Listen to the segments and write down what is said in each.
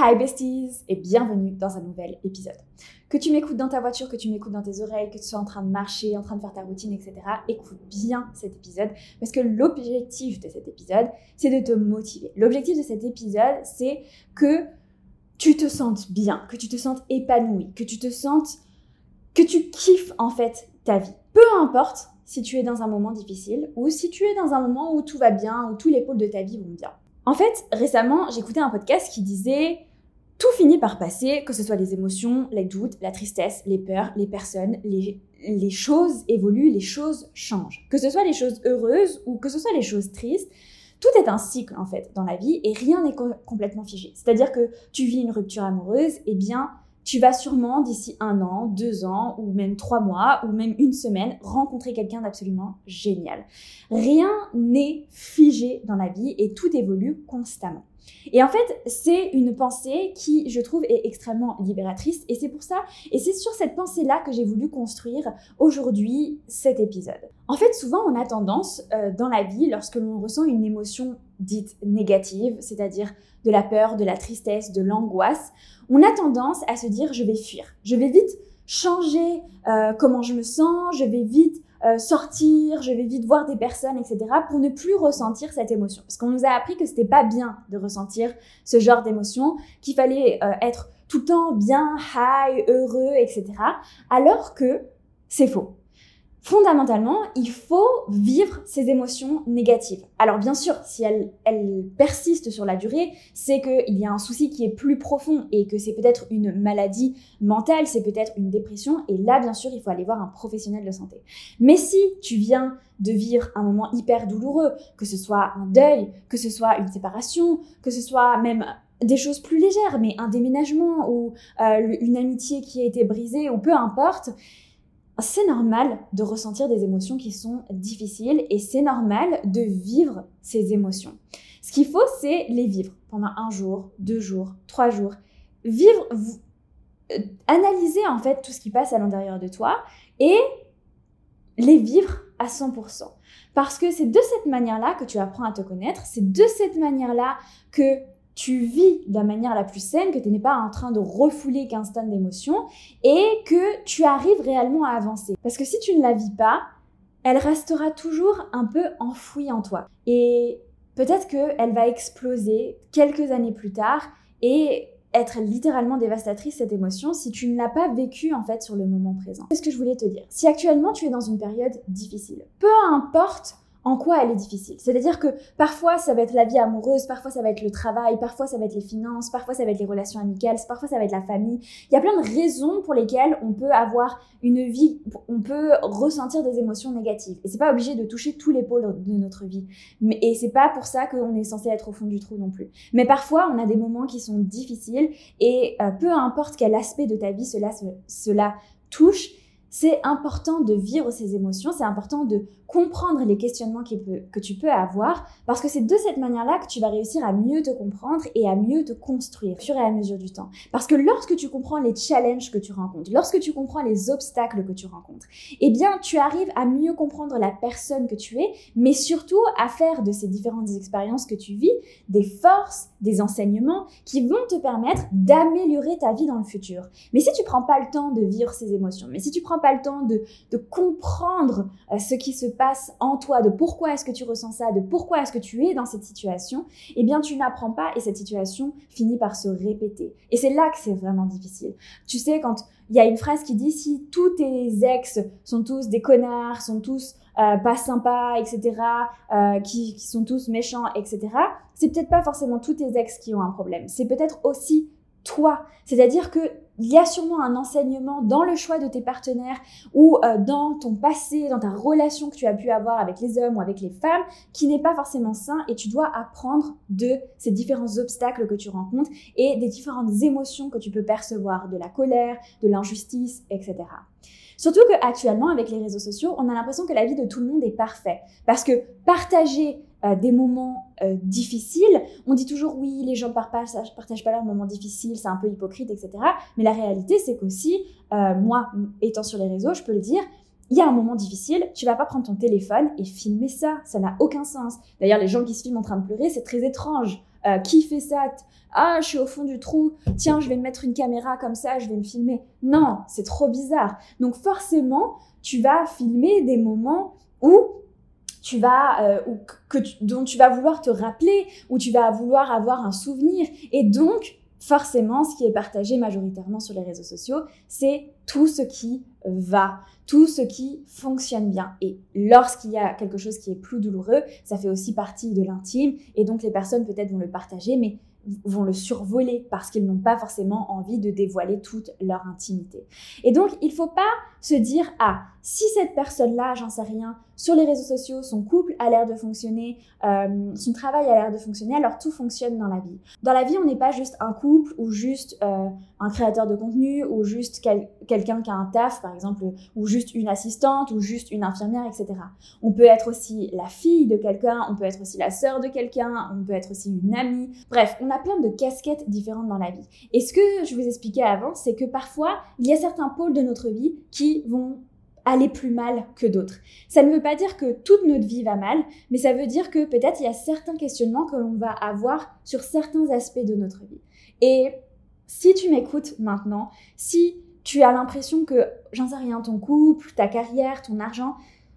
Hi besties et bienvenue dans un nouvel épisode. Que tu m'écoutes dans ta voiture, que tu m'écoutes dans tes oreilles, que tu sois en train de marcher, en train de faire ta routine, etc. Écoute bien cet épisode parce que l'objectif de cet épisode, c'est de te motiver. L'objectif de cet épisode, c'est que tu te sentes bien, que tu te sentes épanoui, que tu te sentes, que tu kiffes en fait ta vie. Peu importe si tu es dans un moment difficile ou si tu es dans un moment où tout va bien, où tous les pôles de ta vie vont bien. En fait, récemment, j'écoutais un podcast qui disait tout finit par passer, que ce soit les émotions, les doutes, la tristesse, les peurs, les personnes, les, choses évoluent, les choses changent. Que ce soit les choses heureuses ou que ce soit les choses tristes, tout est un cycle en fait dans la vie et rien n'est complètement figé. C'est-à-dire que tu vis une rupture amoureuse, et eh bien tu vas sûrement d'ici un an, deux ans, ou même trois mois, ou même une semaine, rencontrer quelqu'un d'absolument génial. Rien n'est figé dans la vie et tout évolue constamment. Et en fait, c'est une pensée qui, je trouve, est extrêmement libératrice. Et c'est pour ça, et c'est sur cette pensée-là que j'ai voulu construire aujourd'hui cet épisode. En fait, souvent, on a tendance euh, dans la vie, lorsque l'on ressent une émotion dite négative, c'est-à-dire de la peur, de la tristesse, de l'angoisse, on a tendance à se dire je vais fuir, je vais vite changer euh, comment je me sens, je vais vite euh, sortir, je vais vite voir des personnes, etc. pour ne plus ressentir cette émotion. Parce qu'on nous a appris que c'était pas bien de ressentir ce genre d'émotion, qu'il fallait euh, être tout le temps bien, high, heureux, etc. Alors que c'est faux fondamentalement, il faut vivre ces émotions négatives. Alors bien sûr, si elles, persistent sur la durée, c'est qu'il y a un souci qui est plus profond et que c'est peut-être une maladie mentale, c'est peut-être une dépression, et là, bien sûr, il faut aller voir un professionnel de santé. Mais si tu viens de vivre un moment hyper douloureux, que ce soit un deuil, que ce soit une séparation, que ce soit même des choses plus légères, mais un déménagement ou euh, une amitié qui a été brisée, ou peu importe, c'est normal de ressentir des émotions qui sont difficiles et c'est normal de vivre ces émotions. Ce qu'il faut, c'est les vivre pendant un jour, deux jours, trois jours. Vivre, euh, analyser en fait tout ce qui passe à l'intérieur de toi et les vivre à 100%. Parce que c'est de cette manière-là que tu apprends à te connaître, c'est de cette manière-là que tu vis de la manière la plus saine, que tu n'es pas en train de refouler 15 tonnes d'émotions et que tu arrives réellement à avancer. Parce que si tu ne la vis pas, elle restera toujours un peu enfouie en toi. Et peut-être qu'elle va exploser quelques années plus tard et être littéralement dévastatrice cette émotion si tu ne l'as pas vécue en fait sur le moment présent. C'est ce que je voulais te dire. Si actuellement tu es dans une période difficile, peu importe en quoi elle est difficile. C'est-à-dire que parfois ça va être la vie amoureuse, parfois ça va être le travail, parfois ça va être les finances, parfois ça va être les relations amicales, parfois ça va être la famille. Il y a plein de raisons pour lesquelles on peut avoir une vie, on peut ressentir des émotions négatives. Et c'est pas obligé de toucher tous les pôles de notre vie. Et c'est pas pour ça qu'on est censé être au fond du trou non plus. Mais parfois on a des moments qui sont difficiles et euh, peu importe quel aspect de ta vie cela, cela touche, c'est important de vivre ces émotions, c'est important de comprendre les questionnements que tu peux avoir, parce que c'est de cette manière-là que tu vas réussir à mieux te comprendre et à mieux te construire au fur et à mesure du temps. Parce que lorsque tu comprends les challenges que tu rencontres, lorsque tu comprends les obstacles que tu rencontres, eh bien, tu arrives à mieux comprendre la personne que tu es, mais surtout à faire de ces différentes expériences que tu vis des forces, des enseignements qui vont te permettre d'améliorer ta vie dans le futur. Mais si tu prends pas le temps de vivre ces émotions, mais si tu prends pas le temps de, comprendre euh, ce qui se passe en toi, de pourquoi est-ce que tu ressens ça, de pourquoi est-ce que tu es dans cette situation, eh bien tu n'apprends pas et cette situation finit par se répéter. Et c'est là que c'est vraiment difficile. Tu sais, quand il y a une phrase qui dit si tous tes ex sont tous des connards, sont tous euh, pas sympas, etc., euh, qui, qui sont tous méchants, etc., c'est peut-être pas forcément tous tes ex qui ont un problème. C'est peut-être aussi toi. C'est-à-dire que il y a sûrement un enseignement dans le choix de tes partenaires ou euh, dans ton passé, dans ta relation que tu as pu avoir avec les hommes ou avec les femmes qui n'est pas forcément sain et tu dois apprendre de ces différents obstacles que tu rencontres et des différentes émotions que tu peux percevoir, de la colère, de l'injustice, etc. Surtout qu'actuellement, avec les réseaux sociaux, on a l'impression que la vie de tout le monde est parfaite. Parce que partager euh, des moments euh, difficiles, on dit toujours oui, les gens partagent, partagent pas leurs moments difficiles, c'est un peu hypocrite, etc. Mais la réalité, c'est qu'aussi, euh, moi, étant sur les réseaux, je peux le dire, il y a un moment difficile, tu vas pas prendre ton téléphone et filmer ça, ça n'a aucun sens. D'ailleurs, les gens qui se filment en train de pleurer, c'est très étrange qui fait ça? Ah, je suis au fond du trou, tiens, je vais me mettre une caméra comme ça, je vais me filmer. Non, c'est trop bizarre. Donc forcément, tu vas filmer des moments où tu vas euh, ou que dont tu vas vouloir te rappeler, où tu vas vouloir avoir un souvenir. Et donc, forcément, ce qui est partagé majoritairement sur les réseaux sociaux, c'est tout ce qui va, tout ce qui fonctionne bien. Et lorsqu'il y a quelque chose qui est plus douloureux, ça fait aussi partie de l'intime. Et donc, les personnes peut-être vont le partager, mais vont le survoler parce qu'ils n'ont pas forcément envie de dévoiler toute leur intimité. Et donc, il ne faut pas se dire, ah, si cette personne-là, j'en sais rien, sur les réseaux sociaux, son couple a l'air de fonctionner, euh, son travail a l'air de fonctionner, alors tout fonctionne dans la vie. Dans la vie, on n'est pas juste un couple ou juste euh, un créateur de contenu ou juste quelqu'un qui a un taf, par exemple, ou juste une assistante ou juste une infirmière, etc. On peut être aussi la fille de quelqu'un, on peut être aussi la sœur de quelqu'un, on peut être aussi une amie. Bref, on a plein de casquettes différentes dans la vie. Et ce que je vous expliquais avant, c'est que parfois, il y a certains pôles de notre vie qui vont aller plus mal que d'autres. Ça ne veut pas dire que toute notre vie va mal, mais ça veut dire que peut-être il y a certains questionnements que l'on va avoir sur certains aspects de notre vie. Et si tu m'écoutes maintenant, si tu as l'impression que, j'en sais rien, ton couple, ta carrière, ton argent,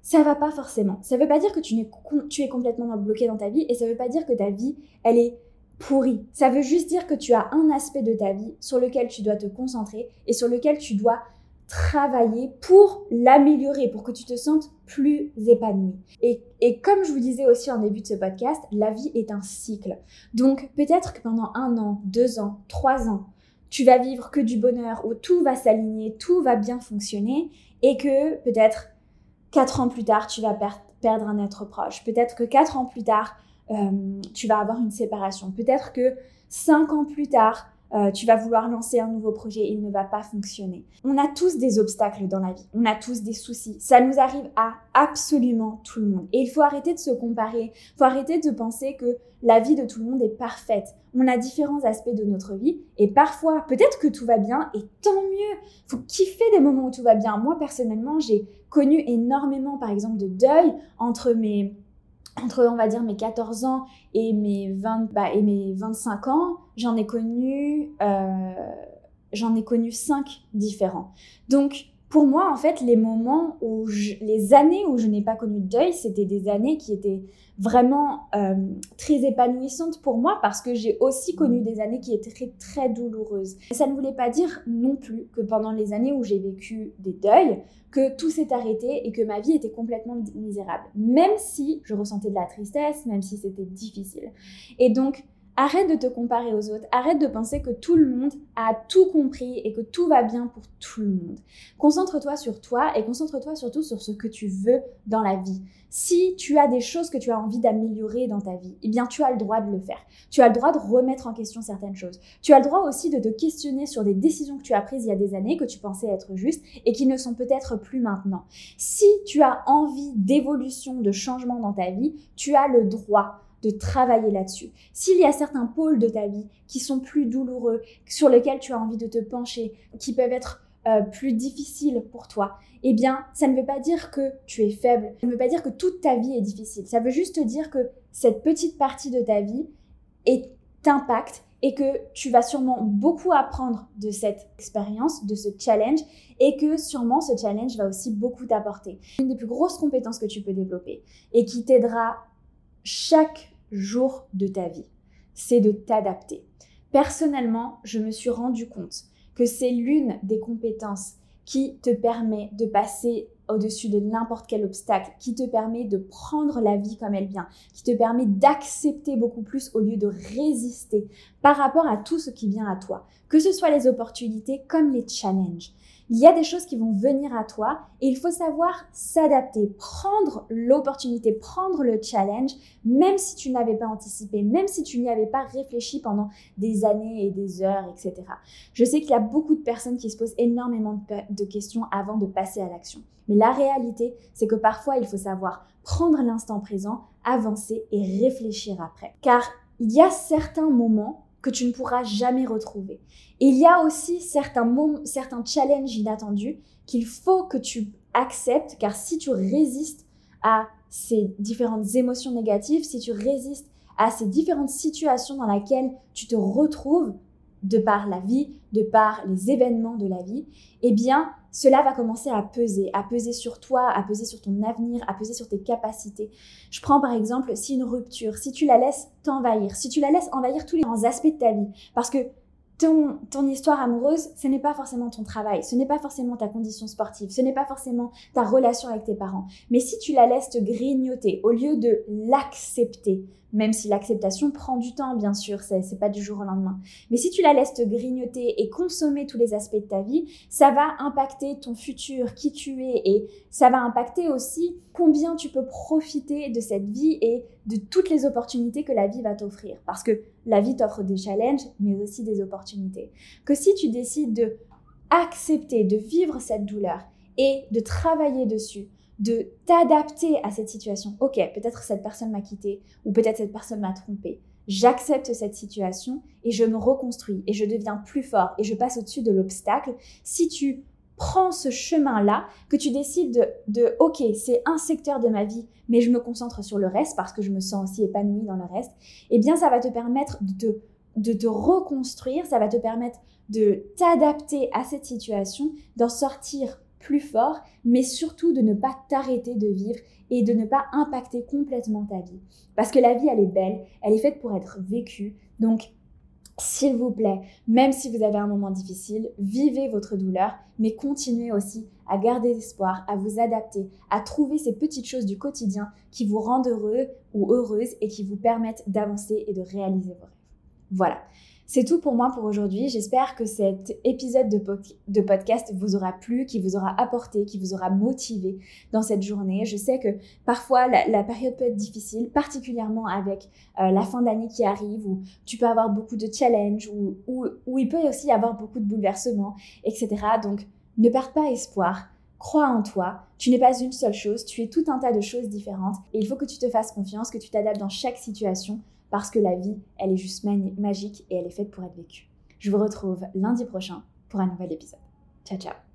ça va pas forcément. Ça veut pas dire que tu, es, complètement bloqué dans ta vie et ça veut pas dire que ta vie, elle est pourrie. Ça veut juste dire que tu as un aspect de ta vie sur lequel tu dois te concentrer et sur lequel tu dois travailler pour l'améliorer, pour que tu te sentes plus épanoui. Et, comme je vous disais aussi en début de ce podcast, la vie est un cycle. Donc peut-être que pendant un an, deux ans, trois ans, tu vas vivre que du bonheur, où tout va s'aligner, tout va bien fonctionner, et que peut-être quatre ans plus tard, tu vas perdre un être proche. Peut-être que quatre ans plus tard, euh, tu vas avoir une séparation. Peut-être que cinq ans plus tard, euh, tu vas vouloir lancer un nouveau projet, il ne va pas fonctionner. On a tous des obstacles dans la vie, on a tous des soucis. Ça nous arrive à absolument tout le monde. Et il faut arrêter de se comparer, il faut arrêter de penser que la vie de tout le monde est parfaite. On a différents aspects de notre vie et parfois, peut-être que tout va bien et tant mieux. Faut kiffer des moments où tout va bien. Moi, personnellement, j'ai connu énormément, par exemple, de deuil entre mes entre, on va dire, mes 14 ans et mes, 20, bah, et mes 25 ans, j'en ai connu, euh, j'en ai connu 5 différents. Donc, pour moi, en fait, les moments où les années où je n'ai pas connu de deuil, c'était des années qui étaient vraiment euh, très épanouissantes pour moi parce que j'ai aussi connu des années qui étaient très, très douloureuses. Ça ne voulait pas dire non plus que pendant les années où j'ai vécu des deuils, que tout s'est arrêté et que ma vie était complètement misérable. Même si je ressentais de la tristesse, même si c'était difficile. Et donc, Arrête de te comparer aux autres, arrête de penser que tout le monde a tout compris et que tout va bien pour tout le monde. Concentre-toi sur toi et concentre-toi surtout sur ce que tu veux dans la vie. Si tu as des choses que tu as envie d'améliorer dans ta vie, eh bien tu as le droit de le faire. Tu as le droit de remettre en question certaines choses. Tu as le droit aussi de te questionner sur des décisions que tu as prises il y a des années que tu pensais être justes et qui ne sont peut-être plus maintenant. Si tu as envie d'évolution, de changement dans ta vie, tu as le droit de travailler là-dessus. S'il y a certains pôles de ta vie qui sont plus douloureux, sur lesquels tu as envie de te pencher, qui peuvent être euh, plus difficiles pour toi, eh bien, ça ne veut pas dire que tu es faible, ça ne veut pas dire que toute ta vie est difficile. Ça veut juste dire que cette petite partie de ta vie est impact et que tu vas sûrement beaucoup apprendre de cette expérience, de ce challenge, et que sûrement ce challenge va aussi beaucoup t'apporter. Une des plus grosses compétences que tu peux développer et qui t'aidera chaque jour de ta vie, c'est de t'adapter. Personnellement, je me suis rendu compte que c'est l'une des compétences qui te permet de passer au-dessus de n'importe quel obstacle, qui te permet de prendre la vie comme elle vient, qui te permet d'accepter beaucoup plus au lieu de résister par rapport à tout ce qui vient à toi, que ce soit les opportunités comme les challenges. Il y a des choses qui vont venir à toi et il faut savoir s'adapter, prendre l'opportunité, prendre le challenge, même si tu n'avais pas anticipé, même si tu n'y avais pas réfléchi pendant des années et des heures, etc. Je sais qu'il y a beaucoup de personnes qui se posent énormément de questions avant de passer à l'action. Mais la réalité, c'est que parfois, il faut savoir prendre l'instant présent, avancer et réfléchir après. Car il y a certains moments que tu ne pourras jamais retrouver. Et il y a aussi certains, certains challenges inattendus qu'il faut que tu acceptes, car si tu résistes à ces différentes émotions négatives, si tu résistes à ces différentes situations dans lesquelles tu te retrouves de par la vie, de par les événements de la vie, eh bien, cela va commencer à peser, à peser sur toi, à peser sur ton avenir, à peser sur tes capacités. Je prends par exemple si une rupture, si tu la laisses t'envahir, si tu la laisses envahir tous les aspects de ta vie, parce que ton, histoire amoureuse, ce n'est pas forcément ton travail, ce n'est pas forcément ta condition sportive, ce n'est pas forcément ta relation avec tes parents. Mais si tu la laisses te grignoter, au lieu de l'accepter, même si l'acceptation prend du temps, bien sûr, c'est pas du jour au lendemain. Mais si tu la laisses te grignoter et consommer tous les aspects de ta vie, ça va impacter ton futur, qui tu es, et ça va impacter aussi combien tu peux profiter de cette vie et de toutes les opportunités que la vie va t'offrir. Parce que la vie t'offre des challenges, mais aussi des opportunités. Que si tu décides de accepter, de vivre cette douleur et de travailler dessus, de t'adapter à cette situation. Ok, peut-être cette personne m'a quitté ou peut-être cette personne m'a trompé. J'accepte cette situation et je me reconstruis et je deviens plus fort et je passe au-dessus de l'obstacle. Si tu prends ce chemin-là, que tu décides de, ok, c'est un secteur de ma vie, mais je me concentre sur le reste parce que je me sens aussi épanouie dans le reste, eh bien ça va te permettre de, de te reconstruire, ça va te permettre de t'adapter à cette situation, d'en sortir plus fort, mais surtout de ne pas t'arrêter de vivre et de ne pas impacter complètement ta vie. Parce que la vie, elle est belle, elle est faite pour être vécue. Donc, s'il vous plaît, même si vous avez un moment difficile, vivez votre douleur, mais continuez aussi à garder espoir, à vous adapter, à trouver ces petites choses du quotidien qui vous rendent heureux ou heureuse et qui vous permettent d'avancer et de réaliser vos rêves. Voilà. C'est tout pour moi pour aujourd'hui. J'espère que cet épisode de, podcast vous aura plu, qui vous aura apporté, qui vous aura motivé dans cette journée. Je sais que parfois la, période peut être difficile, particulièrement avec euh, la fin d'année qui arrive, où tu peux avoir beaucoup de challenges, où, il peut aussi y avoir beaucoup de bouleversements, etc. Donc ne perds pas espoir. Crois en toi, tu n'es pas une seule chose, tu es tout un tas de choses différentes et il faut que tu te fasses confiance, que tu t'adaptes dans chaque situation parce que la vie, elle est juste magique et elle est faite pour être vécue. Je vous retrouve lundi prochain pour un nouvel épisode. Ciao ciao